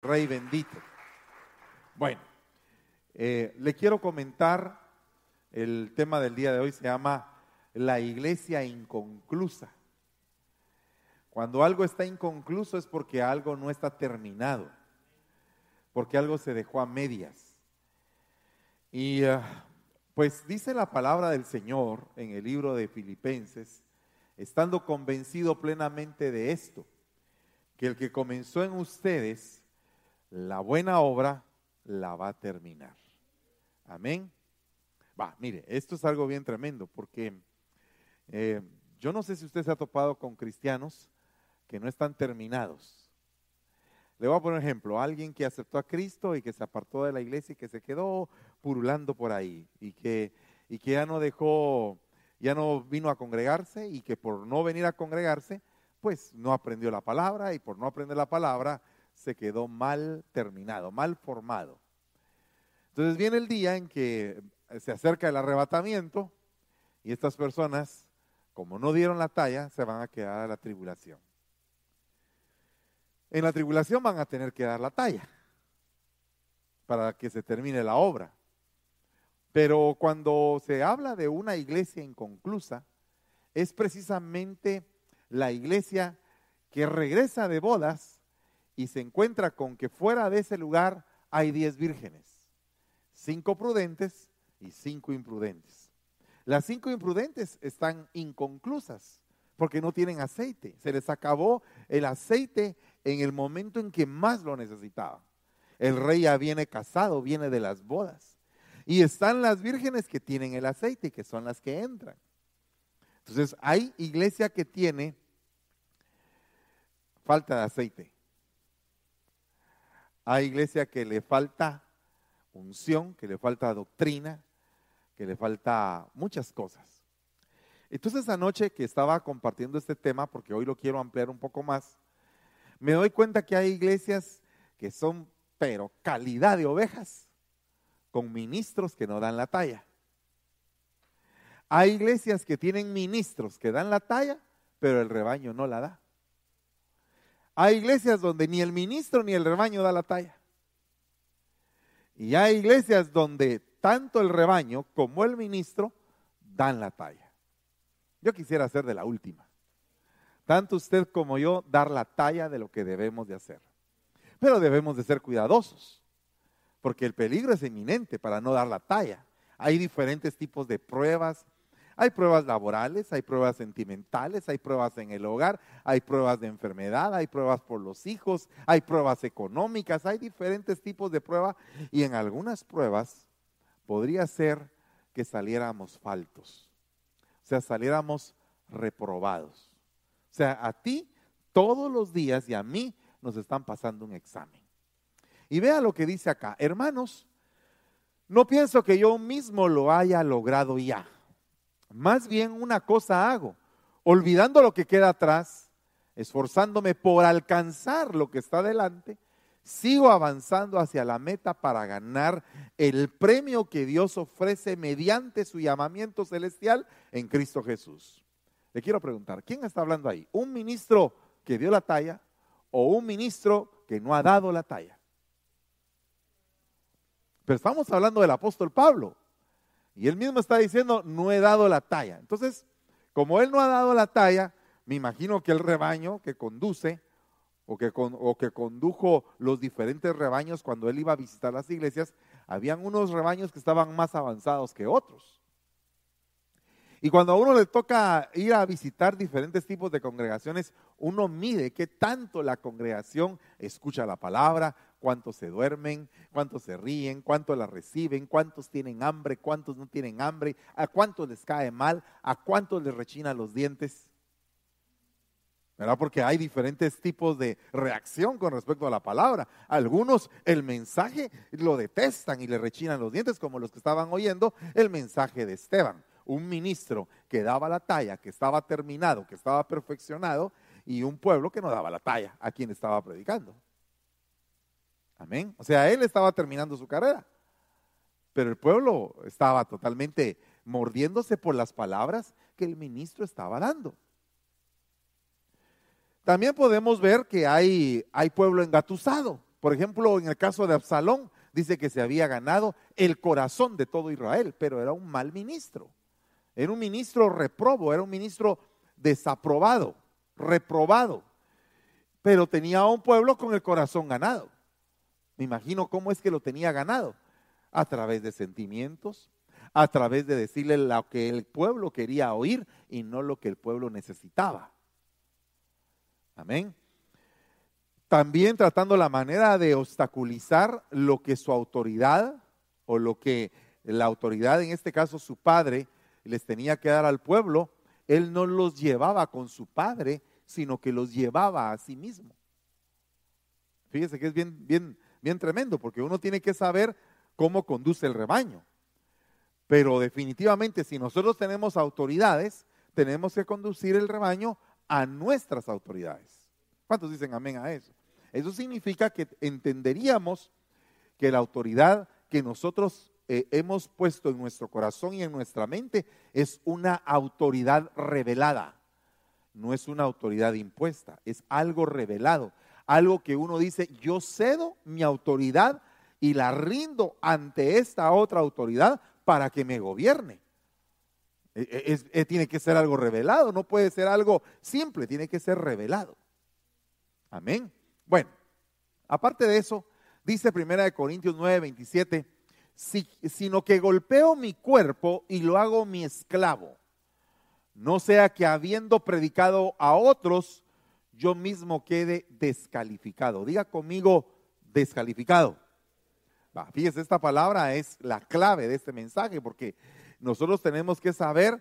Rey bendito. Bueno, eh, le quiero comentar, el tema del día de hoy se llama la iglesia inconclusa. Cuando algo está inconcluso es porque algo no está terminado, porque algo se dejó a medias. Y ah, pues dice la palabra del Señor en el libro de Filipenses, estando convencido plenamente de esto, que el que comenzó en ustedes la buena obra la va a terminar. Amén. Va, mire, esto es algo bien tremendo porque eh, yo no sé si usted se ha topado con cristianos que no están terminados. Le voy a poner un ejemplo, alguien que aceptó a Cristo y que se apartó de la iglesia y que se quedó purulando por ahí y que, y que ya no dejó, ya no vino a congregarse y que por no venir a congregarse, pues no aprendió la palabra y por no aprender la palabra, se quedó mal terminado, mal formado. Entonces viene el día en que se acerca el arrebatamiento y estas personas, como no dieron la talla, se van a quedar a la tribulación. En la tribulación van a tener que dar la talla para que se termine la obra. Pero cuando se habla de una iglesia inconclusa, es precisamente la iglesia que regresa de bodas y se encuentra con que fuera de ese lugar hay diez vírgenes, cinco prudentes y cinco imprudentes. Las cinco imprudentes están inconclusas porque no tienen aceite. Se les acabó el aceite en el momento en que más lo necesitaba. El rey ya viene casado, viene de las bodas. Y están las vírgenes que tienen el aceite, que son las que entran. Entonces, hay iglesia que tiene falta de aceite. Hay iglesia que le falta unción, que le falta doctrina, que le falta muchas cosas. Entonces anoche que estaba compartiendo este tema, porque hoy lo quiero ampliar un poco más, me doy cuenta que hay iglesias que son, pero calidad de ovejas, con ministros que no dan la talla. Hay iglesias que tienen ministros que dan la talla, pero el rebaño no la da. Hay iglesias donde ni el ministro ni el rebaño da la talla. Y hay iglesias donde tanto el rebaño como el ministro dan la talla. Yo quisiera ser de la última. Tanto usted como yo dar la talla de lo que debemos de hacer. Pero debemos de ser cuidadosos, porque el peligro es inminente para no dar la talla. Hay diferentes tipos de pruebas, hay pruebas laborales, hay pruebas sentimentales, hay pruebas en el hogar, hay pruebas de enfermedad, hay pruebas por los hijos, hay pruebas económicas, hay diferentes tipos de pruebas y en algunas pruebas podría ser que saliéramos faltos, o sea, saliéramos reprobados. O sea, a ti todos los días y a mí nos están pasando un examen. Y vea lo que dice acá, hermanos, no pienso que yo mismo lo haya logrado ya más bien una cosa hago, olvidando lo que queda atrás, esforzándome por alcanzar lo que está delante, sigo avanzando hacia la meta para ganar el premio que Dios ofrece mediante su llamamiento celestial en Cristo Jesús. Le quiero preguntar, ¿quién está hablando ahí? ¿Un ministro que dio la talla o un ministro que no ha dado la talla? Pero estamos hablando del apóstol Pablo. Y él mismo está diciendo, no he dado la talla. Entonces, como él no ha dado la talla, me imagino que el rebaño que conduce o que, o que condujo los diferentes rebaños cuando él iba a visitar las iglesias, habían unos rebaños que estaban más avanzados que otros. Y cuando a uno le toca ir a visitar diferentes tipos de congregaciones, uno mide qué tanto la congregación escucha la palabra, cuántos se duermen, cuántos se ríen, cuántos la reciben, cuántos tienen hambre, cuántos no tienen hambre, a cuántos les cae mal, a cuántos les rechinan los dientes. ¿Verdad? Porque hay diferentes tipos de reacción con respecto a la palabra. Algunos el mensaje lo detestan y le rechinan los dientes, como los que estaban oyendo el mensaje de Esteban, un ministro que daba la talla, que estaba terminado, que estaba perfeccionado, y un pueblo que no daba la talla a quien estaba predicando. Amén. O sea, él estaba terminando su carrera, pero el pueblo estaba totalmente mordiéndose por las palabras que el ministro estaba dando. También podemos ver que hay, hay pueblo engatusado. Por ejemplo, en el caso de Absalón, dice que se había ganado el corazón de todo Israel, pero era un mal ministro. Era un ministro reprobo, era un ministro desaprobado, reprobado. Pero tenía a un pueblo con el corazón ganado. Me imagino cómo es que lo tenía ganado. A través de sentimientos, a través de decirle lo que el pueblo quería oír y no lo que el pueblo necesitaba. Amén. También tratando la manera de obstaculizar lo que su autoridad o lo que la autoridad, en este caso su padre, les tenía que dar al pueblo, él no los llevaba con su padre, sino que los llevaba a sí mismo. Fíjese que es bien, bien, bien tremendo, porque uno tiene que saber cómo conduce el rebaño. Pero definitivamente, si nosotros tenemos autoridades, tenemos que conducir el rebaño a nuestras autoridades. ¿Cuántos dicen amén a eso? Eso significa que entenderíamos que la autoridad que nosotros eh, hemos puesto en nuestro corazón y en nuestra mente es una autoridad revelada. No es una autoridad impuesta, es algo revelado. Algo que uno dice, yo cedo mi autoridad y la rindo ante esta otra autoridad para que me gobierne. E, e, tiene que ser algo revelado, no puede ser algo simple, tiene que ser revelado. Amén. Bueno, aparte de eso, dice Primera de Corintios 9, 27, sino que golpeo mi cuerpo y lo hago mi esclavo. No sea que habiendo predicado a otros, yo mismo quede descalificado. Diga conmigo, descalificado. fíjese, esta palabra es la clave de este mensaje porque nosotros tenemos que saber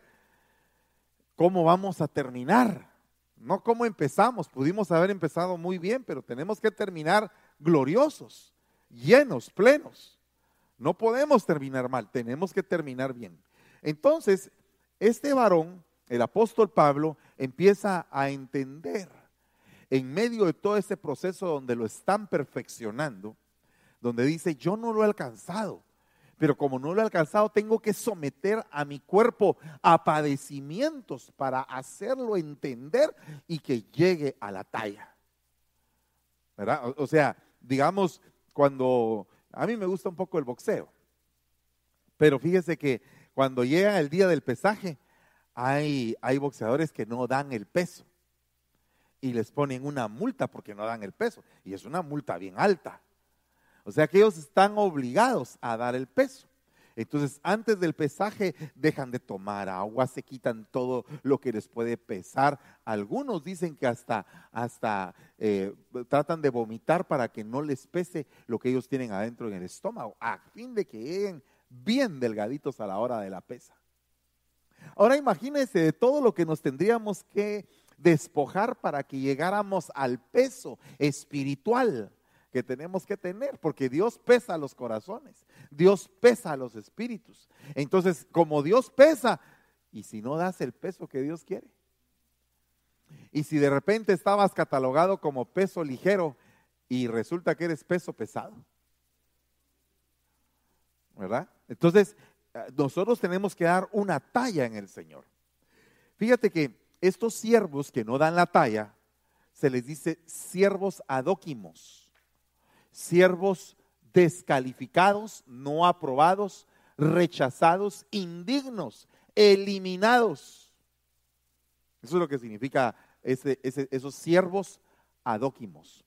cómo vamos a terminar. No cómo empezamos, pudimos haber empezado muy bien, pero tenemos que terminar gloriosos, llenos, plenos. No podemos terminar mal, tenemos que terminar bien. Entonces, este varón, el apóstol Pablo, empieza a entender en medio de todo ese proceso donde lo están perfeccionando, donde dice, yo no lo he alcanzado, pero como no lo he alcanzado, tengo que someter a mi cuerpo a padecimientos para hacerlo entender y que llegue a la talla. ¿Verdad? O, sea, digamos, cuando a mí me gusta un poco el boxeo, pero fíjese que cuando llega el día del pesaje, hay, hay boxeadores que no dan el peso y les ponen una multa porque no dan el peso. Y es una multa bien alta. O sea que ellos están obligados a dar el peso. Entonces, antes del pesaje, dejan de tomar agua, se quitan todo lo que les puede pesar. Algunos dicen que hasta, hasta eh, tratan de vomitar para que no les pese lo que ellos tienen adentro en el estómago, a fin de que lleguen bien delgaditos a la hora de la pesa. Ahora imagínense de todo lo que nos tendríamos que despojar para que llegáramos al peso espiritual que tenemos que tener, porque Dios pesa los corazones, Dios pesa los espíritus. Entonces, como Dios pesa, y si no das el peso que Dios quiere, y si de repente estabas catalogado como peso ligero y resulta que eres peso pesado, ¿verdad? Entonces, nosotros tenemos que dar una talla en el Señor. Fíjate que estos siervos que no dan la talla, se les dice siervos adóquimos siervos descalificados, no aprobados, rechazados, indignos, eliminados. Eso es lo que significa esos siervos adóquimos.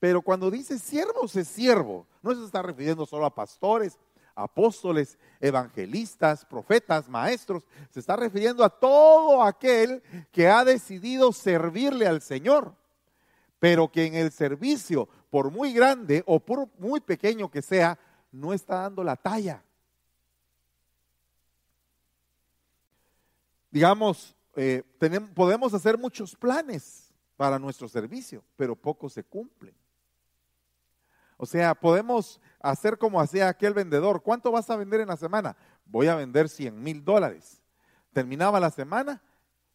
Pero cuando dice siervos es siervo, no se está refiriendo solo a pastores, apóstoles, evangelistas, profetas, maestros, se está refiriendo a todo aquel que ha decidido servirle al Señor, pero que en el servicio por muy grande o por muy pequeño que sea, no está dando la talla. Digamos, eh, tenemos, podemos hacer muchos planes para nuestro servicio, pero pocos se cumplen. O sea, podemos hacer como hacía aquel vendedor. ¿Cuánto vas a vender en la semana? Voy a vender 100 mil dólares. Terminaba la semana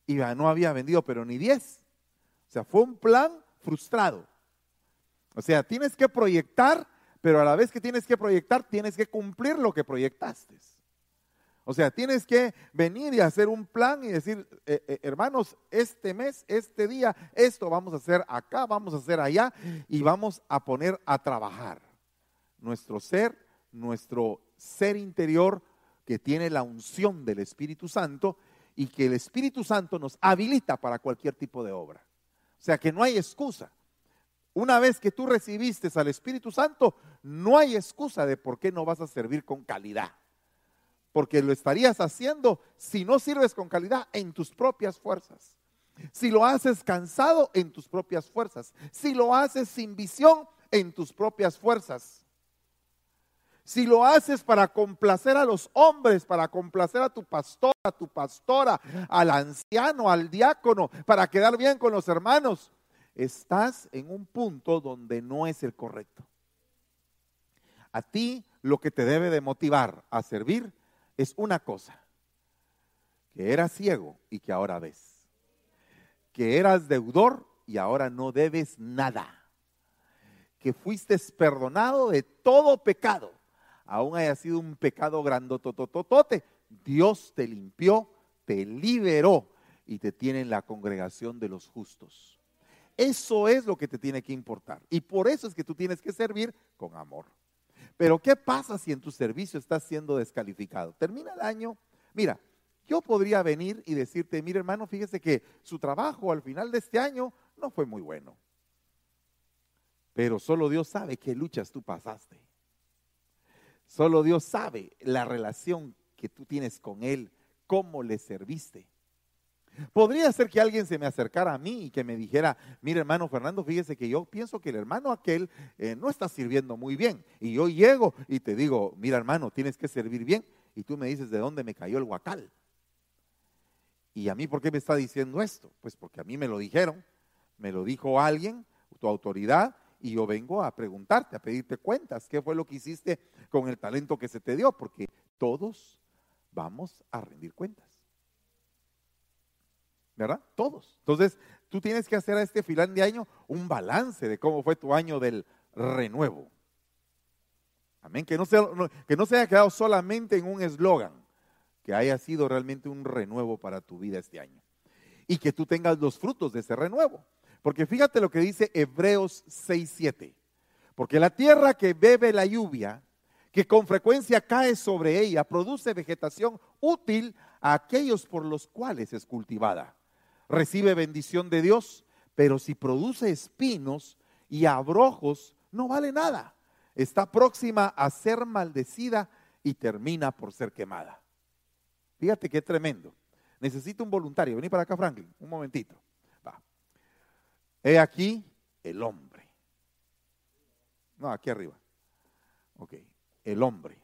y no había vendido, pero ni 10. O sea, fue un plan frustrado. O sea, tienes que proyectar, pero a la vez que tienes que proyectar, tienes que cumplir lo que proyectaste. O sea, tienes que venir y hacer un plan y decir, eh, eh, hermanos, este mes, este día, esto vamos a hacer acá, vamos a hacer allá y vamos a poner a trabajar nuestro ser, nuestro ser interior que tiene la unción del Espíritu Santo y que el Espíritu Santo nos habilita para cualquier tipo de obra. O sea que no hay excusa. Una vez que tú recibiste al Espíritu Santo, no hay excusa de por qué no vas a servir con calidad porque lo estarías haciendo si no sirves con calidad en tus propias fuerzas. Si lo haces cansado en tus propias fuerzas. Si lo haces sin visión en tus propias fuerzas. Si lo haces para complacer a los hombres, para complacer a tu pastor, a tu pastora, al anciano, al diácono, para quedar bien con los hermanos, estás en un punto donde no es el correcto. A ti lo que te debe de motivar a servir es una cosa, que eras ciego y que ahora ves, que eras deudor y ahora no debes nada, que fuiste perdonado de todo pecado, aún haya sido un pecado grandotototote, Dios te limpió, te liberó y te tiene en la congregación de los justos. Eso es lo que te tiene que importar. Y por eso es que tú tienes que servir con amor. Pero ¿qué pasa si en tu servicio estás siendo descalificado? Termina el año. Mira, yo podría venir y decirte, mire hermano, fíjese que su trabajo al final de este año no fue muy bueno. Pero solo Dios sabe qué luchas tú pasaste. Solo Dios sabe la relación que tú tienes con Él, cómo le serviste. Podría ser que alguien se me acercara a mí y que me dijera, mire hermano Fernando, fíjese que yo pienso que el hermano aquel eh, no está sirviendo muy bien. Y yo llego y te digo, mira hermano, tienes que servir bien. Y tú me dices, ¿de dónde me cayó el guacal? ¿Y a mí por qué me está diciendo esto? Pues porque a mí me lo dijeron, me lo dijo alguien, tu autoridad, y yo vengo a preguntarte, a pedirte cuentas, qué fue lo que hiciste con el talento que se te dio, porque todos vamos a rendir cuentas. ¿Verdad? Todos. Entonces, tú tienes que hacer a este final de año un balance de cómo fue tu año del renuevo. Amén. Que no, se, que no se haya quedado solamente en un eslogan, que haya sido realmente un renuevo para tu vida este año. Y que tú tengas los frutos de ese renuevo. Porque fíjate lo que dice Hebreos 6:7. Porque la tierra que bebe la lluvia, que con frecuencia cae sobre ella, produce vegetación útil a aquellos por los cuales es cultivada recibe bendición de Dios, pero si produce espinos y abrojos, no vale nada. Está próxima a ser maldecida y termina por ser quemada. Fíjate qué tremendo. Necesito un voluntario. Vení para acá, Franklin, un momentito. Va. He aquí el hombre. No, aquí arriba. Ok, el hombre.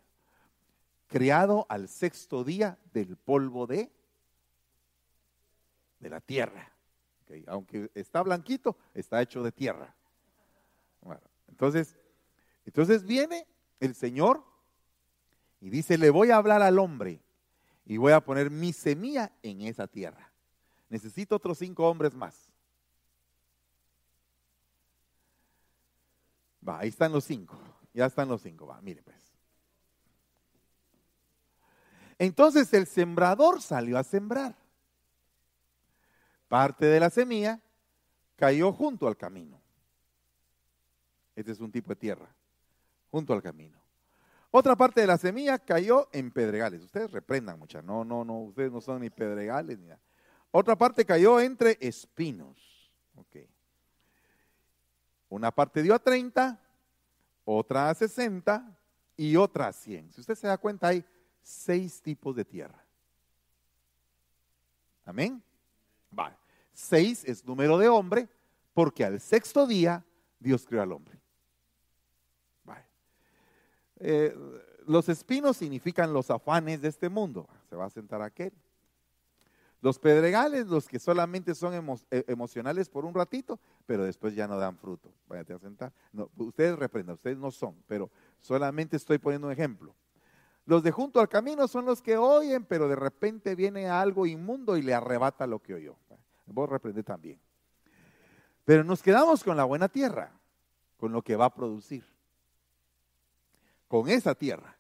Creado al sexto día del polvo de de la tierra. Aunque está blanquito, está hecho de tierra. entonces, entonces viene el Señor y dice, le voy a hablar al hombre y voy a poner mi semilla en esa tierra. Necesito otros cinco hombres más. Va, ahí están los cinco. Ya están los cinco. Va, mire pues. Entonces el sembrador salió a sembrar parte de la semilla cayó junto al camino. Este es un tipo de tierra, junto al camino. Otra parte de la semilla cayó en pedregales. Ustedes reprendan muchas. No, no, no, ustedes no son ni pedregales ni nada. Otra parte cayó entre espinos. Okay. Una parte dio a 30, otra a 60 y otra a 100. Si usted se da cuenta, hay seis tipos de tierra. Amén. Vale. Seis es número de hombre, porque al sexto día Dios creó al hombre. Eh, los espinos significan los afanes de este mundo. Se va a sentar aquel. Los pedregales, los que solamente son eh, emocionales por un ratito, pero después ya no dan fruto. Váyate a sentar. ustedes reprendan, ustedes no son, pero solamente estoy poniendo un ejemplo. Los de junto al camino son los que oyen, pero de repente viene algo inmundo y le arrebata lo que oyó. Vos reprende también. Pero nos quedamos con la buena tierra, con lo que va a producir. Con esa tierra.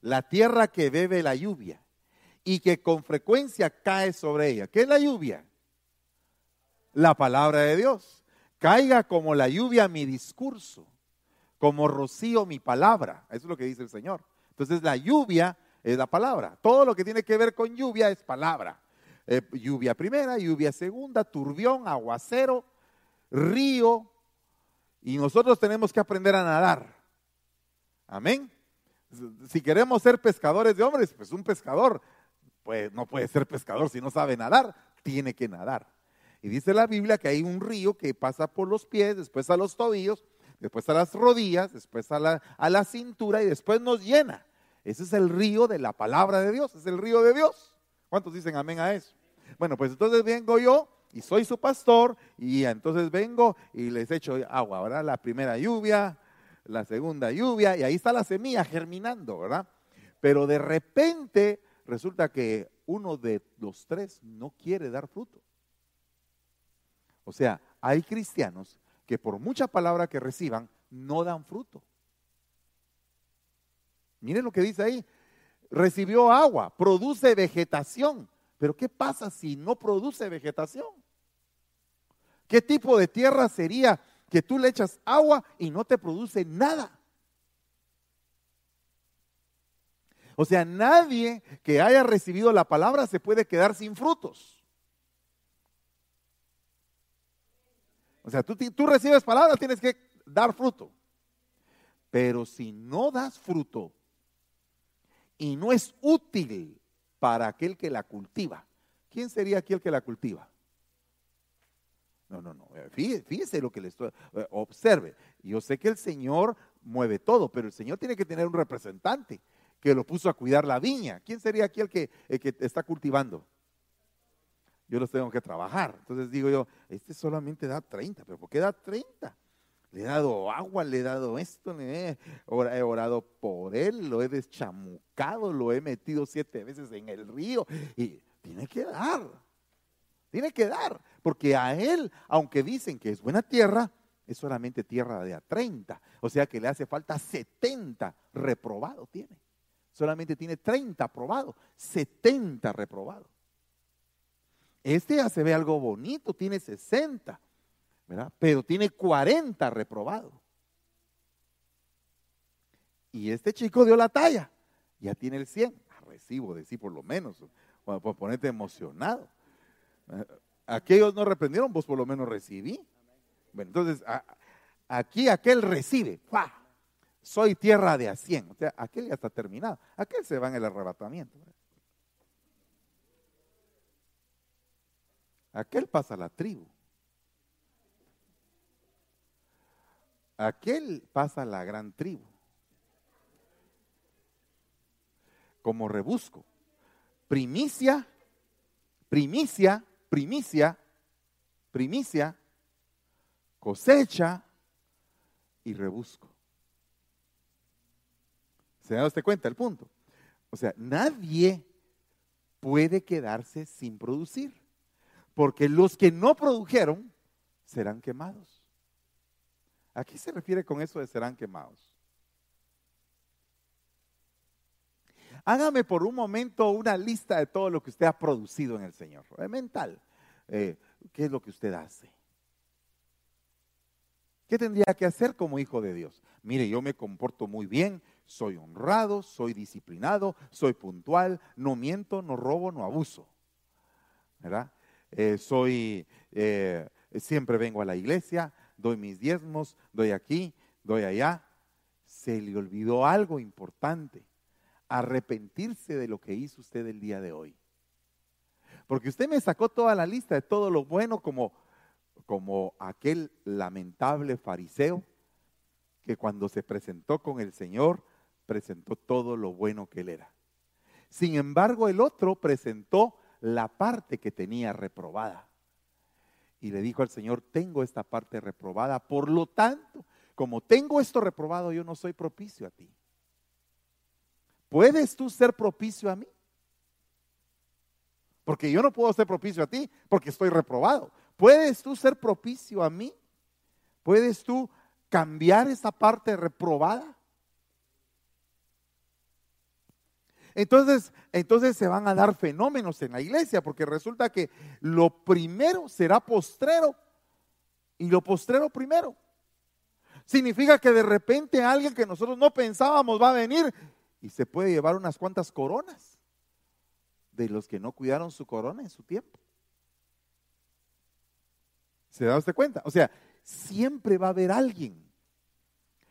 la tierra que bebe la lluvia y que con frecuencia cae sobre ella. ¿Qué es la lluvia? La palabra de Dios. Caiga como la lluvia mi discurso, como rocío mi palabra. Eso es lo que dice el Señor. Entonces la lluvia es la palabra. Todo lo que tiene que ver con lluvia es palabra. Eh, lluvia primera, lluvia segunda, turbión, aguacero, río. Y nosotros tenemos que aprender a nadar. Amén. Si queremos ser pescadores de hombres, pues un pescador pues, no puede ser pescador si no sabe nadar, tiene que nadar. Y dice la Biblia que hay un río que pasa por los pies, después a los tobillos, después a las rodillas, después a la, a la cintura y después nos llena. Ese es el río de la palabra de Dios, es el río de Dios. ¿Cuántos dicen amén a eso? Bueno, pues entonces vengo yo y soy su pastor y entonces vengo y les echo agua, ¿verdad? La primera lluvia, la segunda lluvia y ahí está la semilla germinando, ¿verdad? Pero de repente resulta que uno de los tres no quiere dar fruto. O sea, hay cristianos que por mucha palabra que reciban, no dan fruto. Miren lo que dice ahí. Recibió agua, produce vegetación. Pero ¿qué pasa si no produce vegetación? ¿Qué tipo de tierra sería que tú le echas agua y no te produce nada? O sea, nadie que haya recibido la palabra se puede quedar sin frutos. O sea, tú, tú recibes palabra, tienes que dar fruto. Pero si no das fruto y no es útil para aquel que la cultiva, ¿quién sería aquel que la cultiva? No, no, no. Eh, fíjese, lo que le estoy. Eh, observe. Yo sé que el Señor mueve todo, pero el Señor tiene que tener un representante que lo puso a cuidar la viña. ¿Quién sería aquel que, el que está cultivando? yo los tengo que trabajar. Entonces digo yo, este solamente da 30, pero ¿por qué da 30? Le he dado agua, le he dado esto, le he, orado por él, lo he deschamucado, lo he metido siete veces en el río y tiene que dar, tiene que dar, porque a él, aunque dicen que es buena tierra, es solamente tierra de a 30, o sea que le hace falta 70 reprobado tiene. Solamente tiene 30 aprobado, 70 reprobado. Este ya se ve algo bonito, tiene 60, Pero tiene 40 reprobado. Y este chico dio la talla, ya tiene el 100. Ah, recibo de sí por lo menos, para ponerte emocionado. Eh, aquellos no reprendieron, vos por lo menos recibí. Bueno, entonces, aquí aquel recibe. Soy tierra de a 100. O sea, aquel ya está terminado. Aquel se va en el arrebatamiento. Aquel pasa la tribu. Aquel pasa la gran tribu. Como rebusco. Primicia, primicia, primicia, primicia, cosecha y rebusco. ¿Se da usted cuenta el punto? O sea, nadie puede quedarse sin producir porque los que no produjeron serán quemados. ¿A qué se refiere con eso de serán quemados? Hágame por un momento una lista de todo lo que usted ha producido en el Señor, eh, mental. Eh, ¿Qué es lo que usted hace? ¿Qué tendría que hacer como hijo de Dios? Mire, yo me comporto muy bien, soy honrado, soy disciplinado, soy puntual, no miento, no robo, no abuso. ¿Verdad? Eh, soy, eh, siempre vengo a la iglesia, doy mis diezmos, doy aquí, doy allá. Se le olvidó algo importante, arrepentirse de lo que hizo usted el día de hoy. Porque usted me sacó toda la lista de todo lo bueno como, como aquel lamentable fariseo que cuando se presentó con el Señor presentó todo lo bueno que él era. Sin embargo, el otro presentó la parte que tenía reprobada. Y le dijo al Señor, tengo esta parte reprobada, por lo tanto, como tengo esto reprobado, yo no soy propicio a ti. ¿Puedes tú ser propicio a mí? Porque yo no puedo ser propicio a ti porque estoy reprobado. ¿Puedes tú ser propicio a mí? ¿Puedes tú cambiar esa parte reprobada? Entonces, entonces se van a dar fenómenos en la iglesia, porque resulta que lo primero será postrero y lo postrero primero. Significa que de repente alguien que nosotros no pensábamos va a venir y se puede llevar unas cuantas coronas de los que no cuidaron su corona en su tiempo. ¿Se da usted cuenta? O sea, siempre va a haber alguien.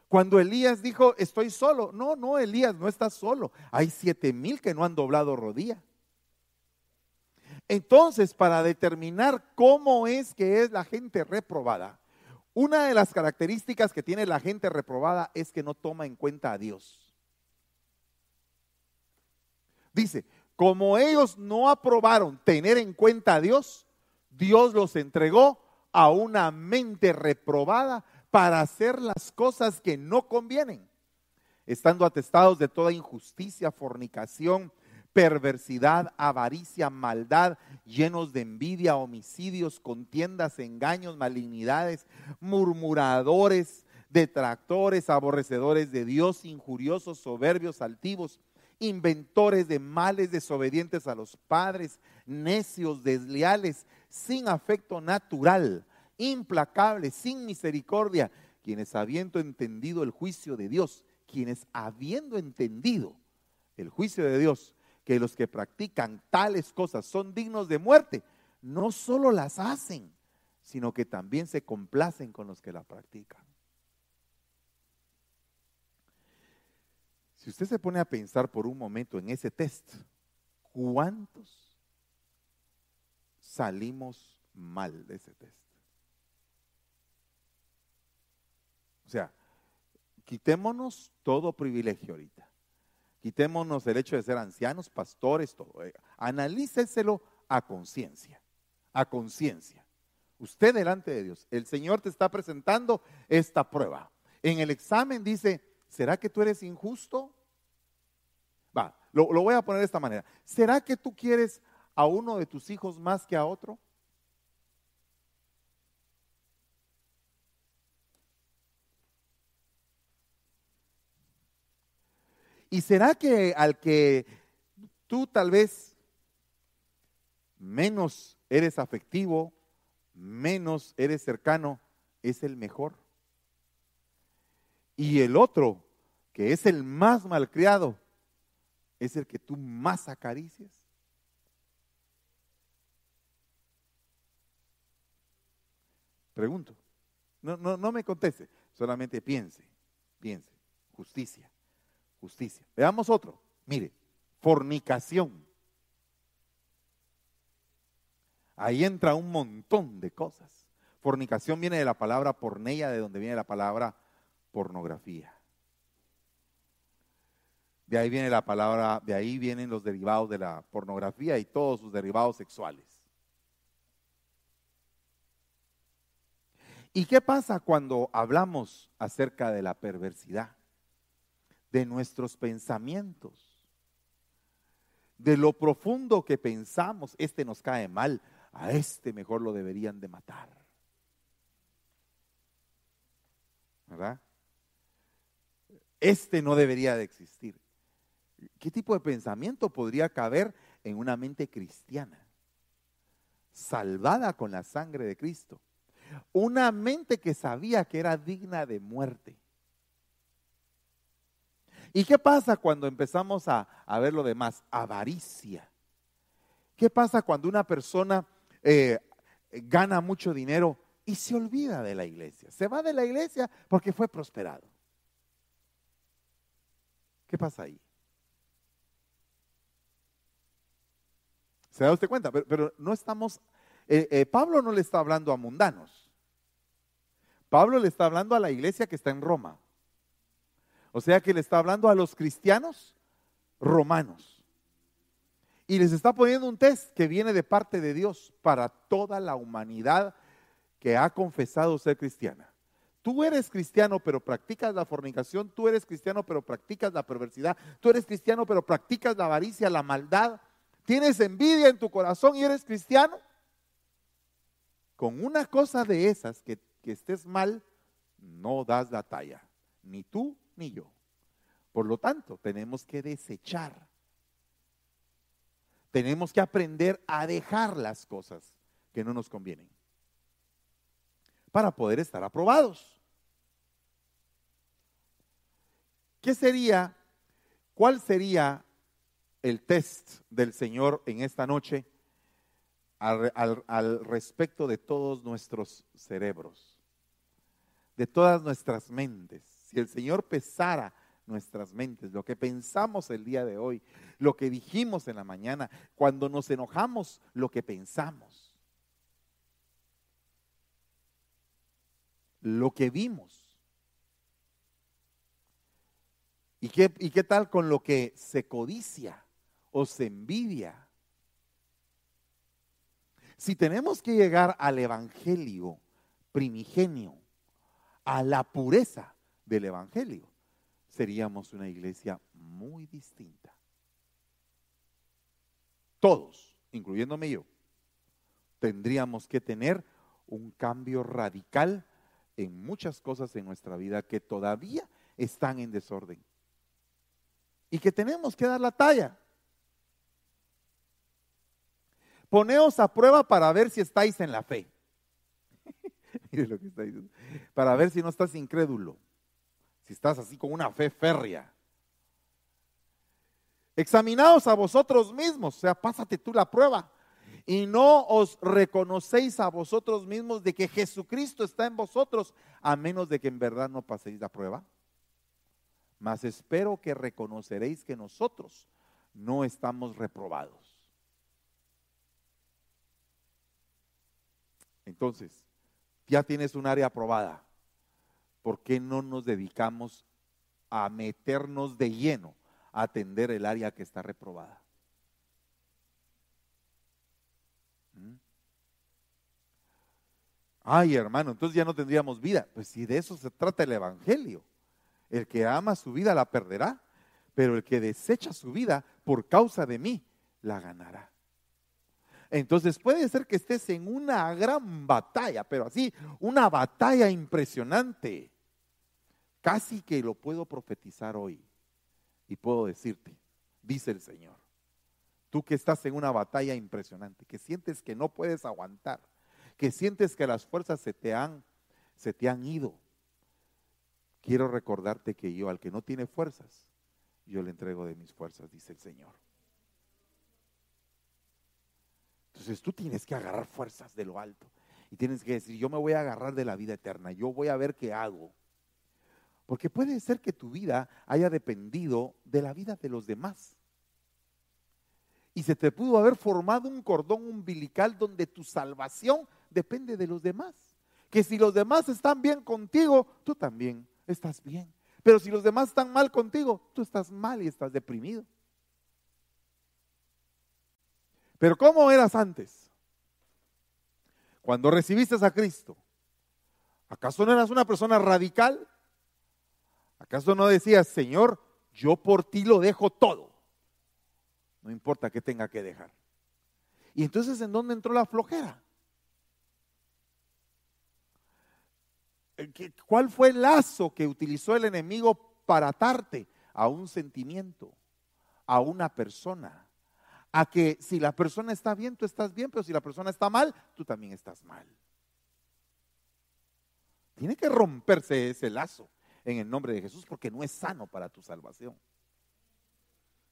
Cuando Elías dijo, estoy solo. No, no, Elías, no estás solo. Hay siete mil que no han doblado rodilla. Entonces, para determinar cómo es que es la gente reprobada, una de las características que tiene la gente reprobada es que no toma en cuenta a Dios. Dice, como ellos no aprobaron tener en cuenta a Dios, Dios los entregó a una mente reprobada para hacer las cosas que no convienen, estando atestados de toda injusticia, fornicación, perversidad, avaricia, maldad, llenos de envidia, homicidios, contiendas, engaños, malignidades, murmuradores, detractores, aborrecedores de Dios, injuriosos, soberbios, altivos, inventores de males, desobedientes a los padres, necios, desleales, sin afecto natural, implacables, sin misericordia, quienes habiendo entendido el juicio de Dios, quienes habiendo entendido el juicio de Dios, que los que practican tales cosas son dignos de muerte, no solo las hacen, sino que también se complacen con los que la practican. Si usted se pone a pensar por un momento en ese test, ¿cuántos salimos mal de ese test? O sea, quitémonos todo privilegio ahorita. Quitémonos el hecho de ser ancianos, pastores, todo. Eh, analíceselo a conciencia, a conciencia. Usted delante de Dios, el Señor te está presentando esta prueba. En el examen dice, ¿será que tú eres injusto? Va, lo, lo voy a poner de esta manera. ¿Será que tú quieres a uno de tus hijos más que a otro? ¿Y será que al que tú tal vez menos eres afectivo, menos eres cercano, es el mejor? Y el otro, que es el más malcriado, es el que tú más acaricias. Pregunto. No, no, no me conteste, solamente piense, piense. Justicia justicia. Veamos otro. Mire, fornicación. Ahí entra un montón de cosas. Fornicación viene de la palabra porneia, de donde viene la palabra pornografía. De ahí viene la palabra, de ahí vienen los derivados de la pornografía y todos sus derivados sexuales. ¿Y qué pasa cuando hablamos acerca de la perversidad? De nuestros pensamientos, de lo profundo que pensamos, este nos cae mal, a este mejor lo deberían de matar. ¿Verdad? Este no debería de existir. ¿Qué tipo de pensamiento podría caber en una mente cristiana? Salvada con la sangre de Cristo. Una mente que sabía que era digna de muerte ¿Y qué pasa cuando empezamos a, ver lo demás? Avaricia. ¿Qué pasa cuando una persona eh, gana mucho dinero y se olvida de la iglesia? Se va de la iglesia porque fue prosperado. ¿Qué pasa ahí? ¿Se da usted cuenta? Pero, no estamos, eh, eh, Pablo no le está hablando a mundanos. Pablo le está hablando a la iglesia que está en Roma. O sea que le está hablando a los cristianos romanos. Y les está poniendo un test que viene de parte de Dios para toda la humanidad que ha confesado ser cristiana. Tú eres cristiano pero practicas la fornicación, tú eres cristiano pero practicas la perversidad, tú eres cristiano pero practicas la avaricia, la maldad, tienes envidia en tu corazón y eres cristiano. Con una cosa de esas que, que estés mal, no das la talla, ni tú ni yo. Por lo tanto, tenemos que desechar tenemos que aprender a dejar las cosas que no nos convienen para poder estar aprobados. ¿Qué sería, cuál sería el test del Señor en esta noche al, respecto de todos nuestros cerebros, de todas nuestras mentes? Si el Señor pesara nuestras mentes, lo que pensamos el día de hoy, lo que dijimos en la mañana, cuando nos enojamos, lo que pensamos, lo que vimos. ¿Y qué, ¿Y qué tal con lo que se codicia o se envidia? Si tenemos que llegar al Evangelio primigenio, a la pureza del Evangelio, seríamos una iglesia muy distinta. Todos, incluyéndome yo, tendríamos que tener un cambio radical en muchas cosas en nuestra vida que todavía están en desorden. Y que tenemos que dar la talla. Poneos a prueba para ver si estáis en la fe. Mire lo que está diciendo. Para ver si no estás incrédulo si estás así con una fe férrea. Examinaos a vosotros mismos, o sea, pásate tú la prueba. Y no os reconocéis a vosotros mismos de que Jesucristo está en vosotros, a menos de que en verdad no paséis la prueba. Mas espero que reconoceréis que nosotros no estamos reprobados. Entonces, ya tienes un área aprobada. ¿Por qué no nos dedicamos a meternos de lleno a atender el área que está reprobada? ¿Mm? Ay, hermano, entonces ya no tendríamos vida. Pues si de eso se trata el Evangelio. El que ama su vida la perderá, pero el que desecha su vida por causa de mí la ganará. Entonces puede ser que estés en una gran batalla, pero así, una batalla impresionante. Casi que lo puedo profetizar hoy y puedo decirte, dice el Señor, tú que estás en una batalla impresionante, que sientes que no puedes aguantar, que sientes que las fuerzas se te han, se te han ido. Quiero recordarte que yo, al que no tiene fuerzas, yo le entrego de mis fuerzas, dice el Señor. Entonces tú tienes que agarrar fuerzas de lo alto y tienes que decir, yo me voy a agarrar de la vida eterna, yo voy a ver qué hago. Porque puede ser que tu vida haya dependido de la vida de los demás. Y se te pudo haber formado un cordón umbilical donde tu salvación depende de los demás. Que si los demás están bien contigo, tú también estás bien. Pero si los demás están mal contigo, tú estás mal y estás deprimido. Pero ¿cómo eras antes? Cuando recibiste a Cristo. ¿Acaso no eras una persona radical? ¿Acaso no decías, Señor, yo por ti lo dejo todo? No importa qué tenga que dejar. Y entonces, ¿en dónde entró la flojera? ¿Cuál fue el lazo que utilizó el enemigo para atarte a un sentimiento, a una persona? A que si la persona está bien, tú estás bien, pero si la persona está mal, tú también estás mal. Tiene que romperse ese lazo en el nombre de Jesús porque no es sano para tu salvación.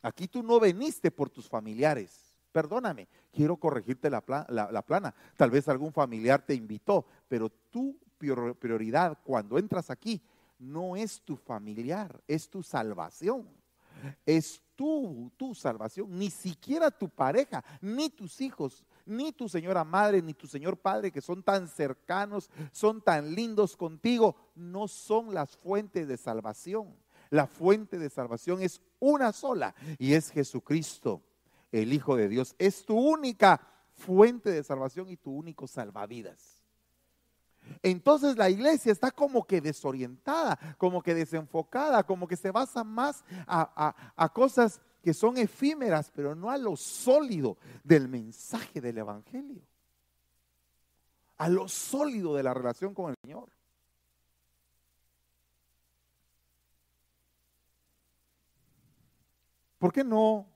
Aquí tú no veniste por tus familiares. Perdóname, quiero corregirte la, plana. Tal vez algún familiar te invitó, pero tu prioridad cuando entras aquí no es tu familiar, es tu salvación. Es tu, tu salvación, ni siquiera tu pareja, ni tus hijos, ni tu señora madre, ni tu señor padre, que son tan cercanos, son tan lindos contigo, no son las fuentes de salvación. La fuente de salvación es una sola y es Jesucristo, el Hijo de Dios. Es tu única fuente de salvación y tu único salvavidas. Entonces la iglesia está como que desorientada, como que desenfocada, como que se basa más a, a cosas que son efímeras, pero no a lo sólido del mensaje del Evangelio, a lo sólido de la relación con el Señor. ¿Por qué no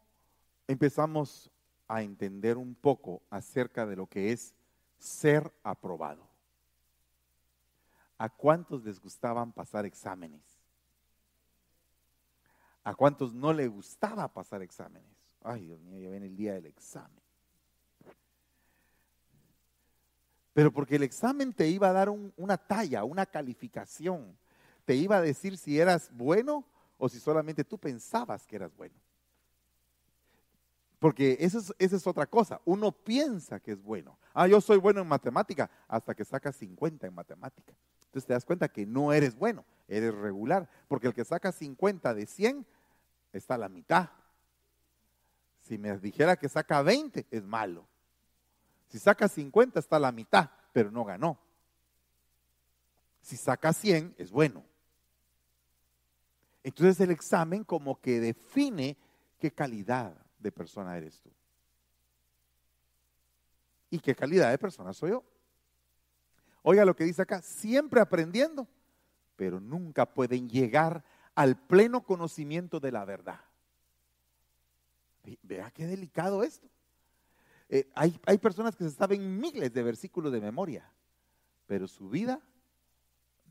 empezamos a entender un poco acerca de lo que es ser aprobado. ¿A cuántos les gustaban pasar exámenes? ¿A cuántos no les gustaba pasar exámenes? Ay, Dios mío, ya viene el día del examen. Pero porque el examen te iba a dar una talla, una calificación. Te iba a decir si eras bueno o si solamente tú pensabas que eras bueno. Porque eso es, esa es otra cosa. Uno piensa que es bueno. Ah, yo soy bueno en matemática hasta que sacas 50 en matemática. Entonces te das cuenta que no eres bueno, eres regular. Porque el que saca 50 de 100 está a la mitad. Si me dijera que saca 20, es malo. Si saca 50, está a la mitad, pero no ganó. Si saca 100, es bueno. Entonces el examen como que define qué calidad de persona eres tú. ¿Y qué calidad de persona soy yo? Oiga lo que dice acá, siempre aprendiendo, pero nunca pueden llegar al pleno conocimiento de la verdad. Vea qué delicado esto. Eh, hay, hay personas que se saben miles de versículos de memoria, pero su vida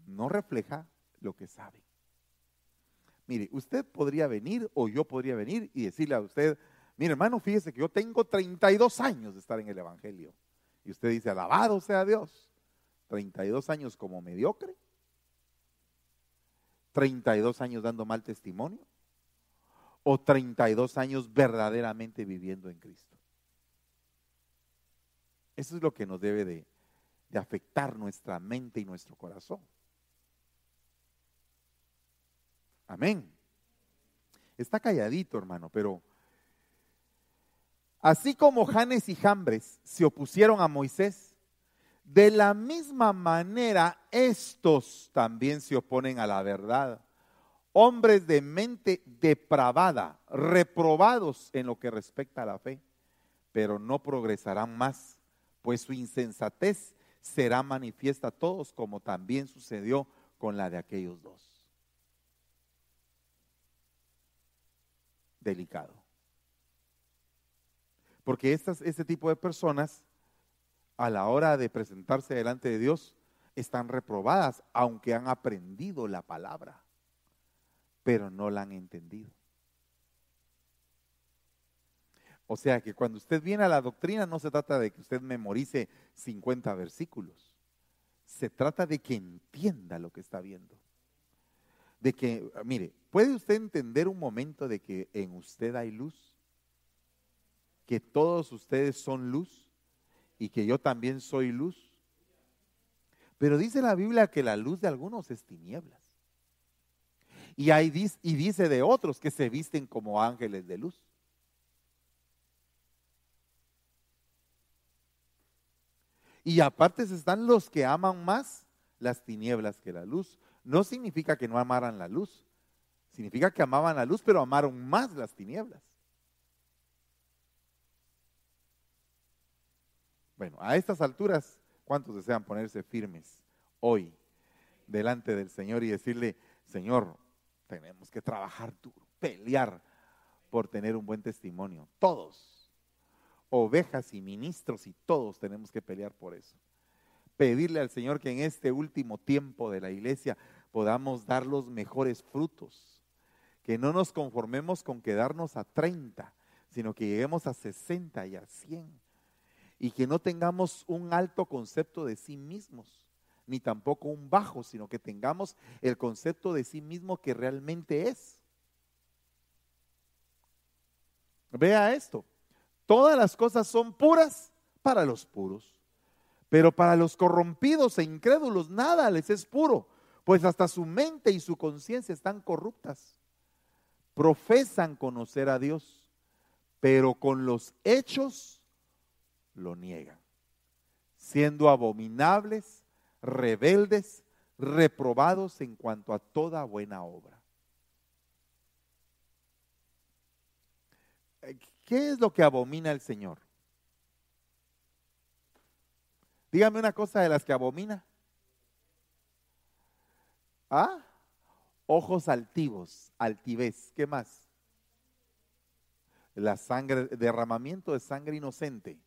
no refleja lo que saben. Mire, usted podría venir o yo podría venir y decirle a usted, Mire, hermano, fíjese que yo tengo 32 años de estar en el Evangelio. Y usted dice, alabado sea Dios. 32 años como mediocre. 32 años dando mal testimonio. O 32 años verdaderamente viviendo en Cristo. Eso es lo que nos debe de, afectar nuestra mente y nuestro corazón. Amén. Está calladito, hermano, pero Así como Janes y Jambres se opusieron a Moisés, de la misma manera estos también se oponen a la verdad. Hombres de mente depravada, reprobados en lo que respecta a la fe, pero no progresarán más, pues su insensatez será manifiesta a todos, como también sucedió con la de aquellos dos. Delicado. Porque este tipo de personas, a la hora de presentarse delante de Dios, están reprobadas, aunque han aprendido la palabra, pero no la han entendido. O sea que cuando usted viene a la doctrina no se trata de que usted memorice 50 versículos. Se trata de que entienda lo que está viendo. De que, mire, ¿puede usted entender un momento de que en usted hay luz? que todos ustedes son luz y que yo también soy luz. Pero dice la Biblia que la luz de algunos es tinieblas. Y, hay, y dice de otros que se visten como ángeles de luz. Y aparte están los que aman más las tinieblas que la luz. No significa que no amaran la luz. Significa que amaban la luz, pero amaron más las tinieblas. Bueno, a estas alturas, ¿cuántos desean ponerse firmes hoy delante del Señor y decirle, Señor, tenemos que trabajar duro, pelear por tener un buen testimonio? Todos, ovejas y ministros y todos tenemos que pelear por eso. Pedirle al Señor que en este último tiempo de la iglesia podamos dar los mejores frutos, que no nos conformemos con quedarnos a 30, sino que lleguemos a 60 y a 100 y que no tengamos un alto concepto de sí mismos, ni tampoco un bajo, sino que tengamos el concepto de sí mismo que realmente es. Vea esto, todas las cosas son puras para los puros, pero para los corrompidos e incrédulos nada les es puro, pues hasta su mente y su conciencia están corruptas. Profesan conocer a Dios, pero con los hechos lo niegan, siendo abominables, rebeldes, reprobados en cuanto a toda buena obra. Eh, ¿Qué es lo que abomina el Señor? Dígame una cosa de las que abomina. ¿Ah? Ojos altivos, altivez. ¿Qué más? la sangre, derramamiento de sangre inocente,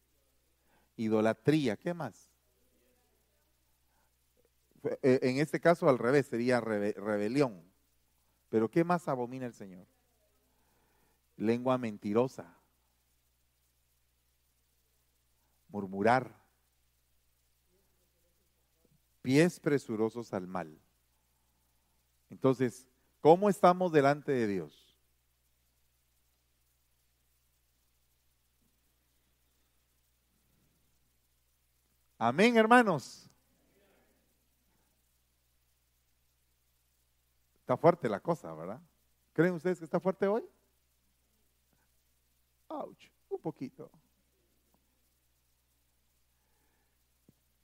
idolatría, ¿qué más? Eh, en este caso al revés, sería rebelión. Pero ¿qué más abomina el Señor? Lengua mentirosa, murmurar, pies presurosos al mal. Entonces, ¿cómo estamos delante de Dios? Amén, hermanos. Está fuerte la cosa, ¿verdad? ¿Creen ustedes que está fuerte hoy? Ouch, un poquito.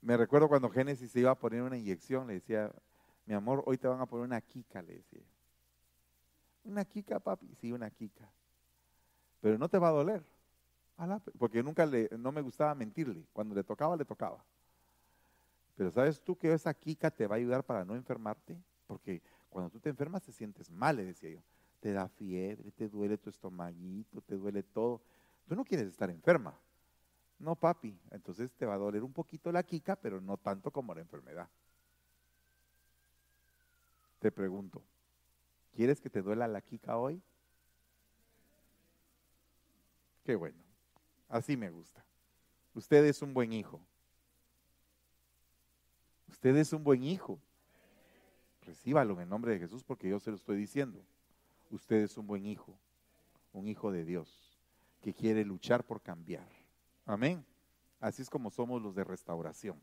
Me recuerdo cuando Génesis se iba a poner una inyección, le decía, mi amor, hoy te van a poner una kika, le decía. Una kika, papi, sí, una kika. Pero no te va a doler. Porque nunca le, no me gustaba mentirle. Cuando le tocaba, le tocaba. Pero ¿sabes tú que esa kika te va a ayudar para no enfermarte? Porque cuando tú te enfermas te sientes mal, le decía yo. Te da fiebre, te duele tu estomaguito, te duele todo. Tú no quieres estar enferma. No, papi. Entonces te va a doler un poquito la quica, pero no tanto como la enfermedad. Te pregunto, ¿quieres que te duela la quica hoy? Qué bueno. Así me gusta. Usted es un buen hijo. Usted es un buen hijo. Recíbalo en el nombre de Jesús porque yo se lo estoy diciendo. Usted es un buen hijo, un hijo de Dios que quiere luchar por cambiar. Amén. Así es como somos los de restauración.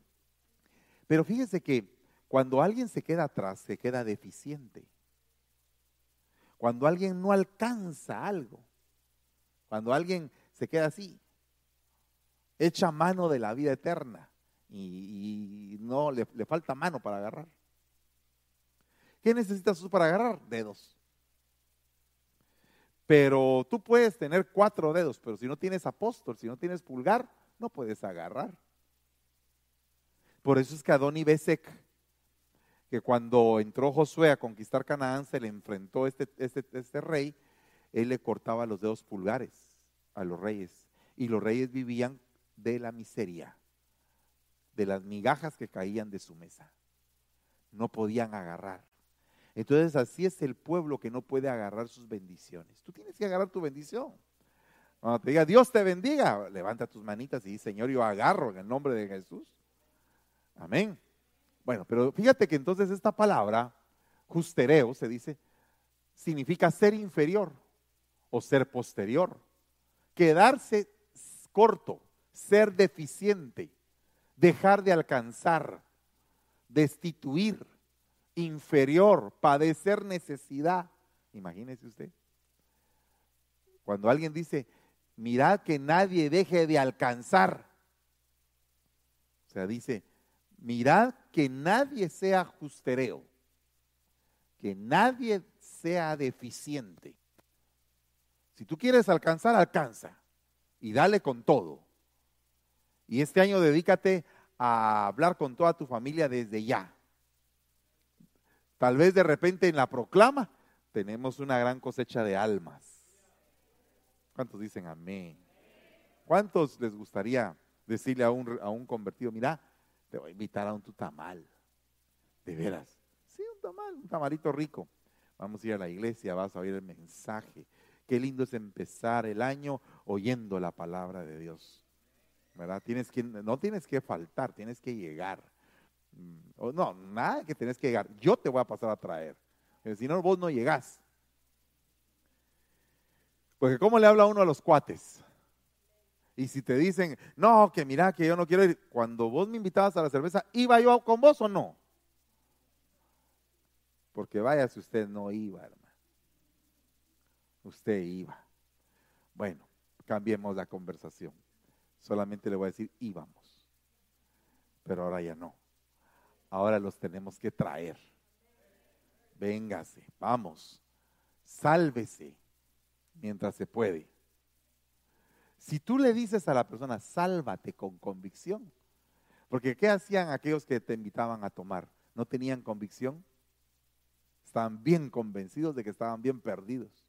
Pero fíjese que cuando alguien se queda atrás, se queda deficiente. Cuando alguien no alcanza algo, cuando alguien se queda así, echa mano de la vida eterna y, no le, falta mano para agarrar. ¿Qué necesitas tú para agarrar? Dedos. Pero tú puedes tener cuatro dedos, pero si no tienes apóstol, si no tienes pulgar, no puedes agarrar. Por eso es que Adoni Besek, que cuando entró Josué a conquistar Canaán, se le enfrentó este, este, este rey, él le cortaba los dedos pulgares a los reyes. Y los reyes vivían de la miseria, de las migajas que caían de su mesa. No podían agarrar. Entonces así es el pueblo que no puede agarrar sus bendiciones. Tú tienes que agarrar tu bendición. Cuando te diga Dios te bendiga, levanta tus manitas y dice, Señor, yo agarro en el nombre de Jesús. Amén. Bueno, pero fíjate que entonces esta palabra, justereo, se dice, significa ser inferior o ser posterior. Quedarse corto, ser deficiente, dejar de alcanzar, destituir inferior, padecer necesidad. Imagínese usted. Cuando alguien dice, mirad que nadie deje de alcanzar. O sea, dice, mirad que nadie sea justereo, que nadie sea deficiente. Si tú quieres alcanzar, alcanza y dale con todo. Y este año dedícate a hablar con toda tu familia desde ya. Tal vez de repente en la proclama tenemos una gran cosecha de almas. ¿Cuántos dicen amén? ¿Cuántos les gustaría decirle a un, a un convertido, mira, te voy a invitar a un tu tamal? De veras. Sí, un tamal, un tamalito rico. Vamos a ir a la iglesia, vas a oír el mensaje. Qué lindo es empezar el año oyendo la palabra de Dios. Tienes que, no tienes que faltar, tienes que llegar. Mm, no, nada que tenés que llegar. Yo te voy a pasar a traer. Si no, vos no llegás. Porque ¿cómo le habla uno a los cuates? Y si te dicen, no, que mira, que yo no quiero ir. Cuando vos me invitabas a la cerveza, ¿iba yo con vos o no? Porque vaya si usted no iba, hermano. Usted iba. Bueno, cambiemos la conversación. Solamente le voy a decir, íbamos. Pero ahora ya no ahora los tenemos que traer. Véngase, vamos, sálvese mientras se puede. Si tú le dices a la persona, sálvate con convicción, porque ¿qué hacían aquellos que te invitaban a tomar? ¿No tenían convicción? Estaban bien convencidos de que estaban bien perdidos.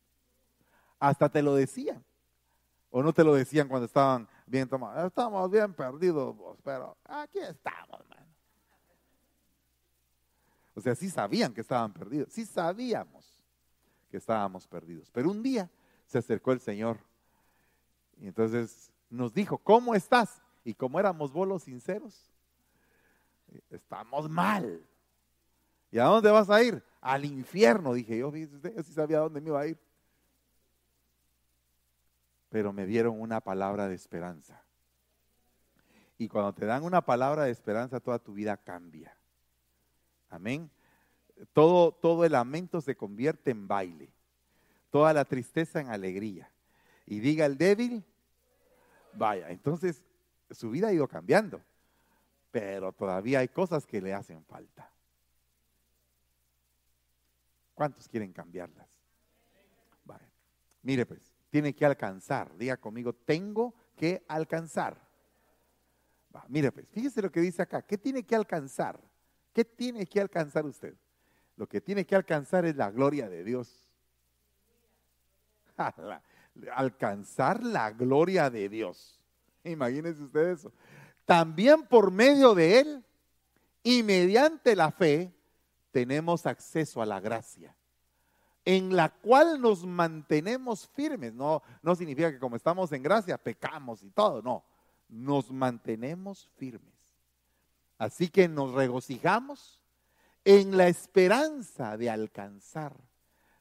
Hasta te lo decían. ¿O no te lo decían cuando estaban bien tomados? Estamos bien perdidos, pero aquí estamos, hermano. O sea, sí sabían que estaban perdidos, sí sabíamos que estábamos perdidos. Pero un día se acercó el Señor y entonces nos dijo, ¿cómo estás? Y como éramos bolos sinceros, estamos mal. ¿Y a dónde vas a ir? Al infierno, dije yo, yo sí sabía a dónde me iba a ir. Pero me dieron una palabra de esperanza. Y cuando te dan una palabra de esperanza, toda tu vida cambia. Amén. Todo, todo el lamento se convierte en baile. Toda la tristeza en alegría. Y diga el débil, vaya. Entonces, su vida ha ido cambiando. Pero todavía hay cosas que le hacen falta. ¿Cuántos quieren cambiarlas? Mire pues, tiene que alcanzar. Diga conmigo, tengo que alcanzar. mire pues, fíjese lo que dice acá. ¿Qué tiene que alcanzar? ¿Qué tiene que alcanzar usted? Lo que tiene que alcanzar es la gloria de Dios. alcanzar la gloria de Dios. Imagínense usted eso. También por medio de Él y mediante la fe tenemos acceso a la gracia, en la cual nos mantenemos firmes. No, no significa que como estamos en gracia pecamos y todo, no. Nos mantenemos firmes. Así que nos regocijamos en la esperanza de alcanzar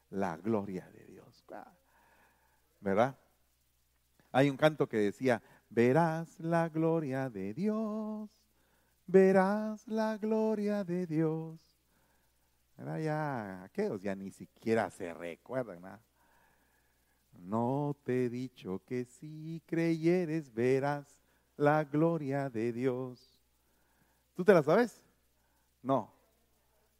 la gloria de Dios. ¿Verdad? Hay un canto que decía, verás la gloria de Dios, verás la gloria de Dios ya, aquellos ya ni siquiera se recuerdan nada. No te he dicho que si creyeres verás la gloria de Dios. ¿Tú te la sabes? No.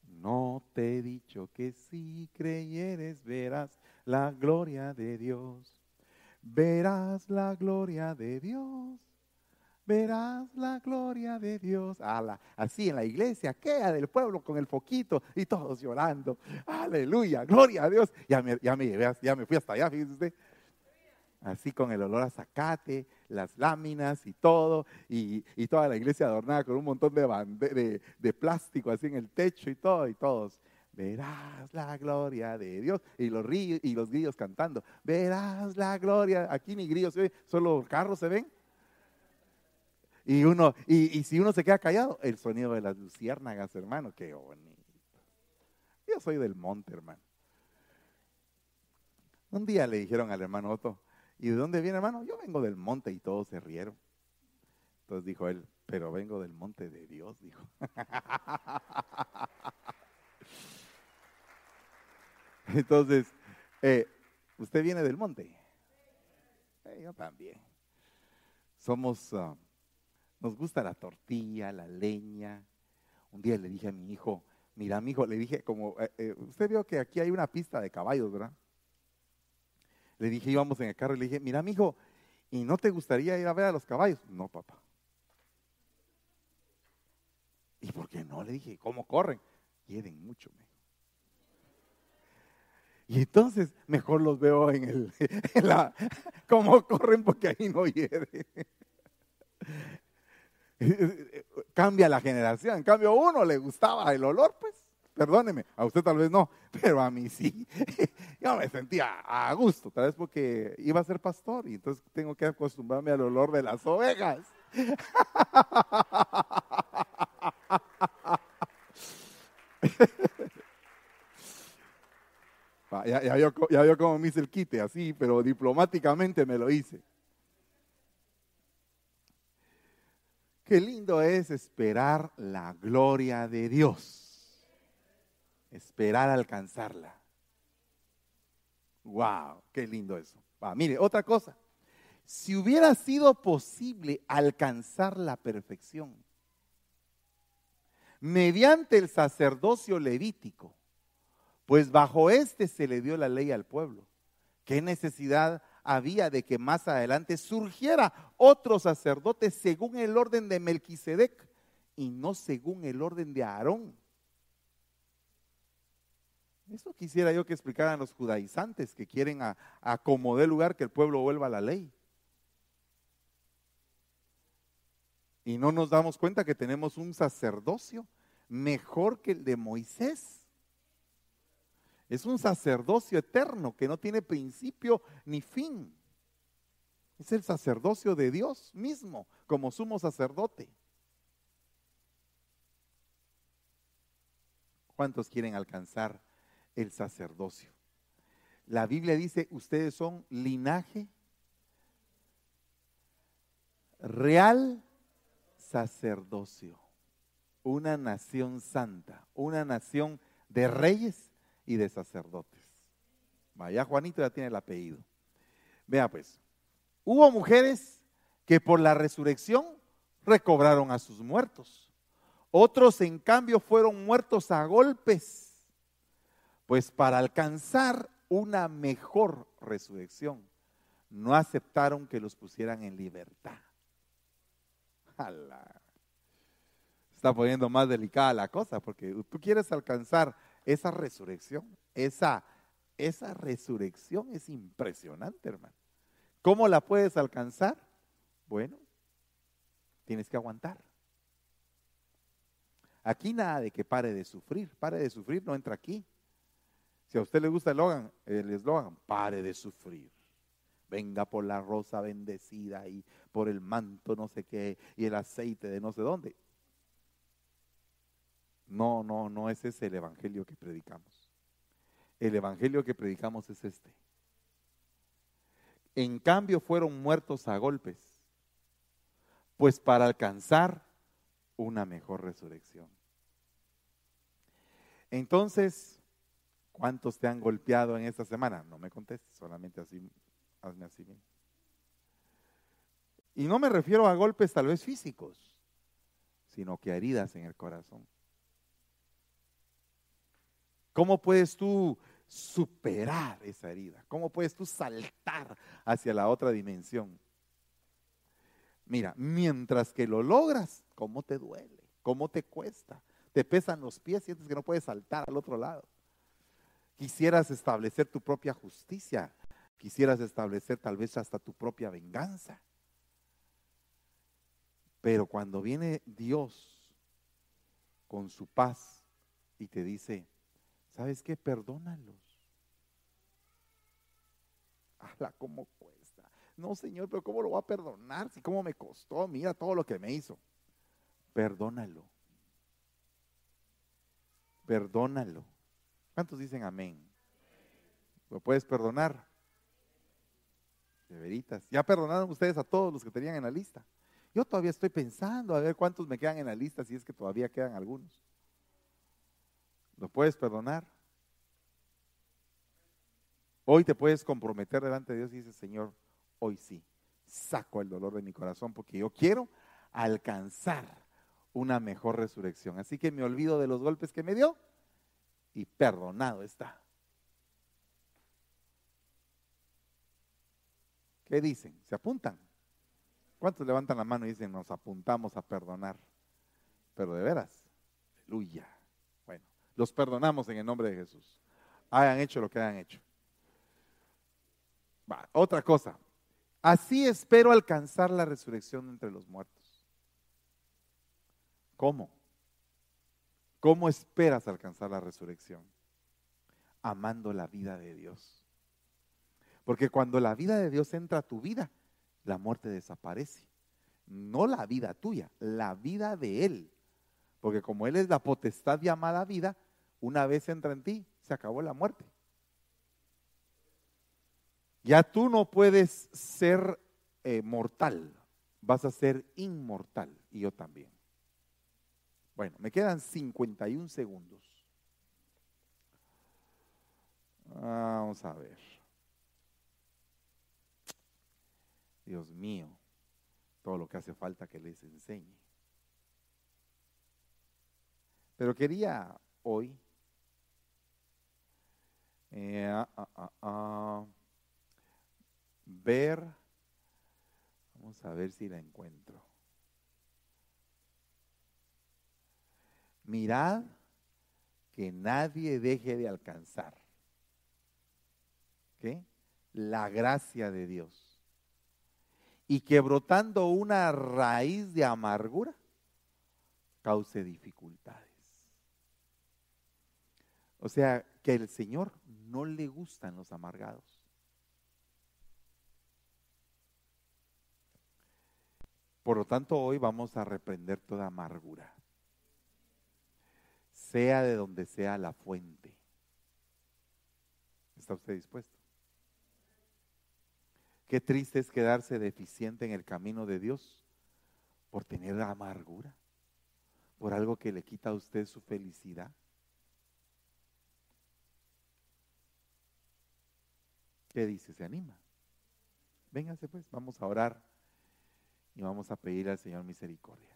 No te he dicho que si creyeres verás la gloria de Dios. Verás la gloria de Dios verás la gloria de Dios. así en la iglesia, queda del pueblo con el foquito y todos llorando. Aleluya, gloria a Dios. Ya me, ya me, ya me fui hasta allá, fíjese usted. Así con el olor a zacate, las láminas y todo, y, toda la iglesia adornada con un montón de, de, plástico así en el techo y todo, y todos verás la gloria de Dios. Y los, ríos, y los grillos cantando, verás la gloria. Aquí ni grillos solo carros se ven. Y uno, y, si uno se queda callado, el sonido de las luciérnagas, hermano, qué bonito. Yo soy del monte, hermano. Un día le dijeron al hermano Otto, ¿y de dónde viene, hermano? Yo vengo del monte y todos se rieron. Entonces dijo él, pero vengo del monte de Dios, dijo. Entonces, eh, ¿usted viene del monte? Eh, yo también. Somos ah, nos gusta la tortilla, la leña. Un día le dije a mi hijo, mira, mi hijo, le dije, como, eh, eh, usted vio que aquí hay una pista de caballos, ¿verdad? Le dije, íbamos en el carro y le dije, mira, mi hijo, ¿y no te gustaría ir a ver a los caballos? No, papá. ¿Y por qué no? Le dije, ¿cómo corren? Hieden mucho, y entonces mejor los veo en el, en la, cómo corren porque ahí no hiede. Cambia la generación. En cambio, a uno le gustaba el olor, pues, perdóneme, a usted tal vez no, pero a mí sí. Yo me sentía a gusto, tal vez porque iba a ser pastor y entonces tengo que acostumbrarme al olor de las ovejas. ya, ya, ya vio cómo me hice el quite, así, pero diplomáticamente me lo hice. Qué lindo es esperar la gloria de Dios. Esperar alcanzarla. Wow, qué lindo eso. mire, otra cosa. Si hubiera sido posible alcanzar la perfección mediante el sacerdocio levítico, pues bajo este se le dio la ley al pueblo, ¿qué necesidad había de que más adelante surgiera otro sacerdote según el orden de Melquisedec y no según el orden de Aarón. Eso quisiera yo que explicaran los judaizantes que quieren a, acomodar lugar que el pueblo vuelva a la ley. Y no nos damos cuenta que tenemos un sacerdocio mejor que el de Moisés. Es un sacerdocio eterno que no tiene principio ni fin. Es el sacerdocio de Dios mismo como sumo sacerdote. ¿Cuántos quieren alcanzar el sacerdocio? La Biblia dice, ustedes son linaje real sacerdocio, una nación santa, una nación de reyes y de sacerdotes. Vaya, Juanito ya tiene el apellido. Vea pues, hubo mujeres que por la resurrección recobraron a sus muertos. Otros, en cambio, fueron muertos a golpes, pues para alcanzar una mejor resurrección, no aceptaron que los pusieran en libertad. Está poniendo más delicada la cosa, porque tú quieres alcanzar esa resurrección, esa, esa resurrección es impresionante, hermano. ¿Cómo la puedes alcanzar? Bueno, tienes que aguantar. Aquí nada de que pare de sufrir. Pare de sufrir, no entra aquí. Si a usted le gusta el eslogan, pare de sufrir. Venga por la rosa bendecida y por el manto no sé qué y el aceite de no sé dónde. No, no, no es ese el evangelio que predicamos. El evangelio que predicamos es este. En cambio fueron muertos a golpes, pues para alcanzar una mejor resurrección. Entonces, ¿cuántos te han golpeado en esta semana? No me contestes, solamente así, hazme así bien. Y no me refiero a golpes tal vez físicos, sino que a heridas en el corazón. ¿Cómo puedes tú superar esa herida? ¿Cómo puedes tú saltar hacia la otra dimensión? Mira, mientras que lo logras, ¿cómo te duele? ¿Cómo te cuesta? Te pesan los pies, sientes que no puedes saltar al otro lado. Quisieras establecer tu propia justicia, quisieras establecer tal vez hasta tu propia venganza. Pero cuando viene Dios con su paz y te dice, ¿sabes qué? Perdónalos. Habla cómo cuesta. No, Señor, pero ¿cómo lo voy a perdonar? Si cómo me costó, mira todo lo que me hizo. Perdónalo. Perdónalo. ¿Cuántos dicen amén? ¿Lo puedes perdonar? De veritas. ¿Ya perdonaron ustedes a todos los que tenían en la lista? Yo todavía estoy pensando a ver cuántos me quedan en la lista, si es que todavía quedan algunos. ¿Lo puedes perdonar? Hoy te puedes comprometer delante de Dios y dices, Señor, hoy sí, saco el dolor de mi corazón porque yo quiero alcanzar una mejor resurrección. Así que me olvido de los golpes que me dio y perdonado está. ¿Qué dicen? ¿Se apuntan? ¿Cuántos levantan la mano y dicen, nos apuntamos a perdonar? Pero de veras, aleluya. Los perdonamos en el nombre de Jesús. Hayan hecho lo que hayan hecho. otra cosa. Así espero alcanzar la resurrección entre los muertos. ¿Cómo? ¿Cómo esperas alcanzar la resurrección? Amando la vida de Dios. Porque cuando la vida de Dios entra a tu vida, la muerte desaparece. No la vida tuya, la vida de Él. Porque como Él es la potestad llamada vida, una vez entra en ti, se acabó la muerte. Ya tú no puedes ser eh, mortal, vas a ser inmortal y yo también. Bueno, me quedan 51 segundos. Vamos a ver. Dios mío, todo lo que hace falta que les enseñe. Pero quería hoy eh, ah, ah, ah, ver, vamos a ver si la encuentro. Mirad que nadie deje de alcanzar. ¿Qué? La gracia de Dios. y que brotando una raíz de amargura cause dificultades. O sea, que el Señor no le gustan los amargados. Por lo tanto, hoy vamos a reprender toda amargura, sea de donde sea la fuente. ¿Está usted dispuesto? Qué triste es quedarse deficiente en el camino de Dios por tener amargura, por algo que le quita a usted su felicidad. ¿Qué dice? ¿Se anima? Véngase pues, vamos a orar y vamos a pedir al Señor misericordia.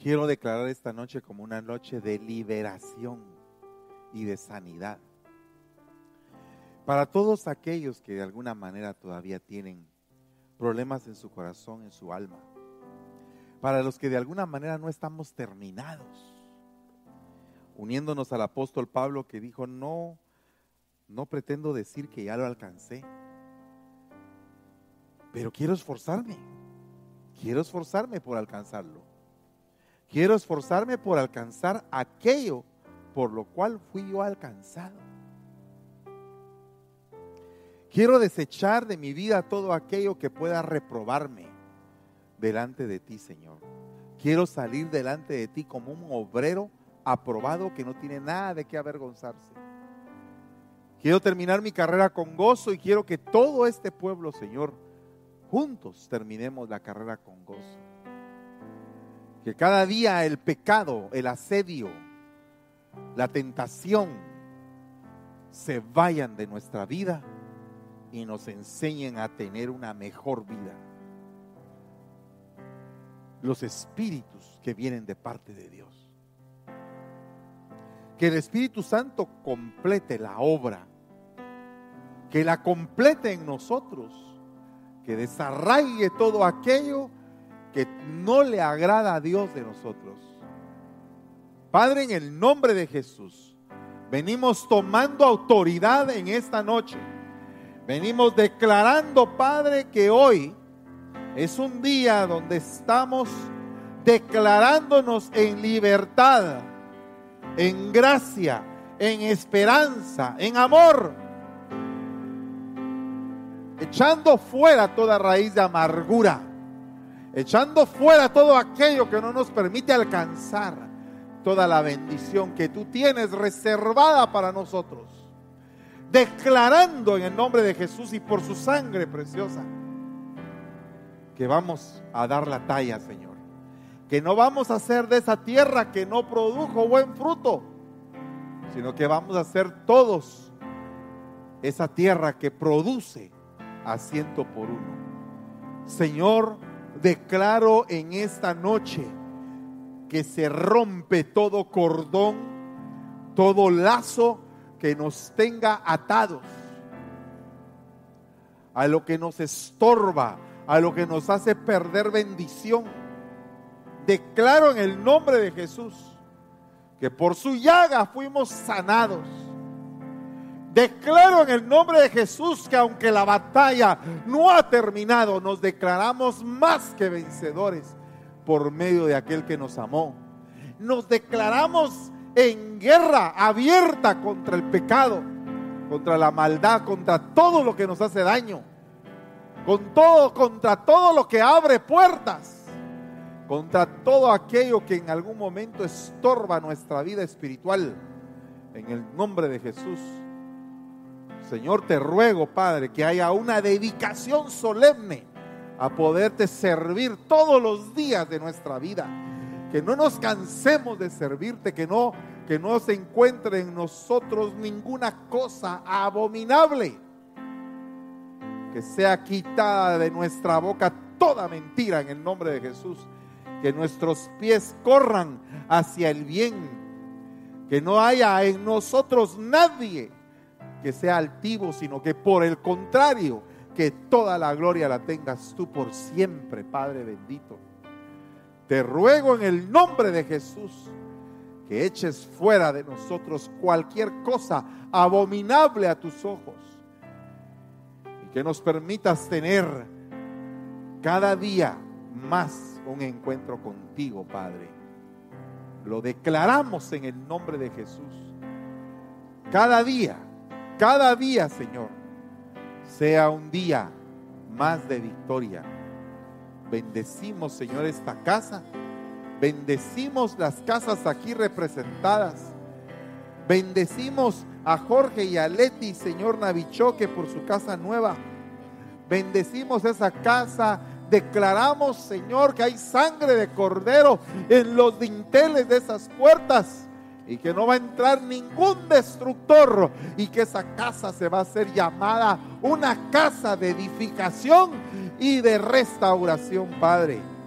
Quiero declarar esta noche como una noche de liberación y de sanidad. Para todos aquellos que de alguna manera todavía tienen problemas en su corazón, en su alma. Para los que de alguna manera no estamos terminados. Uniéndonos al apóstol Pablo que dijo, no, no pretendo decir que ya lo alcancé. Pero quiero esforzarme. Quiero esforzarme por alcanzarlo. Quiero esforzarme por alcanzar aquello por lo cual fui yo alcanzado. Quiero desechar de mi vida todo aquello que pueda reprobarme delante de ti, Señor. Quiero salir delante de ti como un obrero aprobado que no tiene nada de qué avergonzarse. Quiero terminar mi carrera con gozo y quiero que todo este pueblo, Señor, juntos terminemos la carrera con gozo. Que cada día el pecado, el asedio, la tentación se vayan de nuestra vida y nos enseñen a tener una mejor vida. Los espíritus que vienen de parte de Dios. Que el Espíritu Santo complete la obra. Que la complete en nosotros. Que desarraigue todo aquello que no le agrada a Dios de nosotros. Padre, en el nombre de Jesús, venimos tomando autoridad en esta noche. Venimos declarando, Padre, que hoy es un día donde estamos declarándonos en libertad, en gracia, en esperanza, en amor, echando fuera toda raíz de amargura echando fuera todo aquello que no nos permite alcanzar toda la bendición que tú tienes reservada para nosotros. Declarando en el nombre de Jesús y por su sangre preciosa que vamos a dar la talla, Señor. Que no vamos a hacer de esa tierra que no produjo buen fruto, sino que vamos a hacer todos esa tierra que produce a ciento por uno. Señor, declaro en esta noche que se rompe todo cordón, todo lazo que nos tenga atados a lo que nos estorba, a lo que nos hace perder bendición. Declaro en el nombre de Jesús que por su llaga fuimos sanados Declaro en el nombre de Jesús que aunque la batalla no ha terminado, nos declaramos más que vencedores por medio de aquel que nos amó. Nos declaramos en guerra abierta contra el pecado, contra la maldad, contra todo lo que nos hace daño, todo, contra todo lo que abre puertas, contra todo aquello que en algún momento estorba nuestra vida espiritual. En el nombre de Jesús Señor, te ruego, Padre, que haya una dedicación solemne a poderte servir todos los días de nuestra vida. Que no nos cansemos de servirte, que no, que no se encuentre en nosotros ninguna cosa abominable. Que sea quitada de nuestra boca toda mentira en el nombre de Jesús. Que nuestros pies corran hacia el bien. Que no haya en nosotros nadie que sea altivo, sino que por el contrario, que toda la gloria la tengas tú por siempre, Padre bendito. Te ruego en el nombre de Jesús que eches fuera de nosotros cualquier cosa abominable a tus ojos y que nos permitas tener cada día más un encuentro contigo, Padre. Lo declaramos en el nombre de Jesús. Cada día, cada día, Señor, sea un día más de victoria. Bendecimos, Señor, esta casa. Bendecimos las casas aquí representadas. Bendecimos a Jorge y a Leti, Señor Navichoque, por su casa nueva. Bendecimos esa casa. Declaramos, Señor, que hay sangre de cordero en los dinteles de esas puertas y que no va a entrar ningún destructor y que esa casa se va a hacer llamada una casa de edificación y de restauración, Padre.